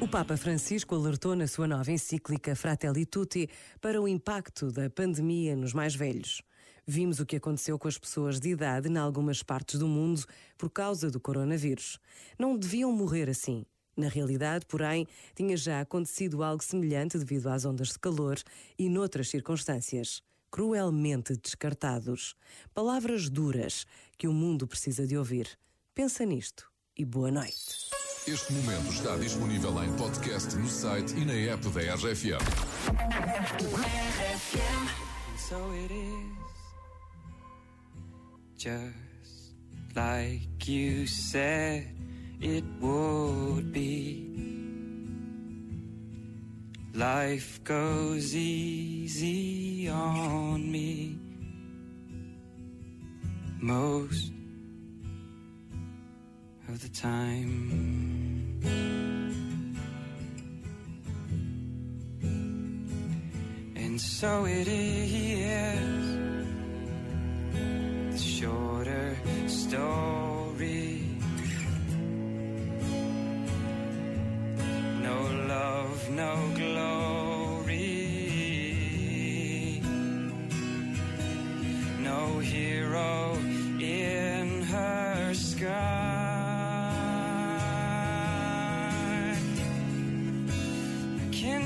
O Papa Francisco alertou na sua nova encíclica Fratelli Tutti para o impacto da pandemia nos mais velhos. Vimos o que aconteceu com as pessoas de idade em algumas partes do mundo por causa do coronavírus. Não deviam morrer assim. Na realidade, porém, tinha já acontecido algo semelhante devido às ondas de calor e noutras circunstâncias. Cruelmente descartados. Palavras duras que o mundo precisa de ouvir. Pensa nisto e boa noite. Este momento está disponível em podcast no site e na app da RFM. So it is just like you said it would be. Life goes easy on me most of the time. And so it is the shorter story. No love, no glory. No hero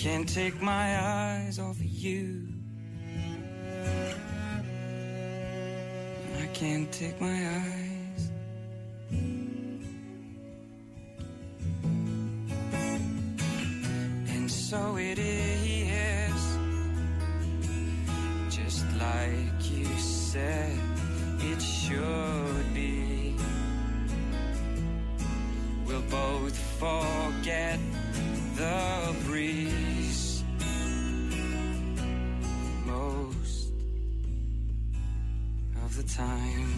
Can't take my eyes off of you. I can't take my eyes. And so it is, just like you said it should be. We'll both forget the breeze the time.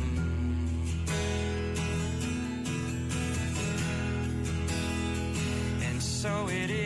And so it is.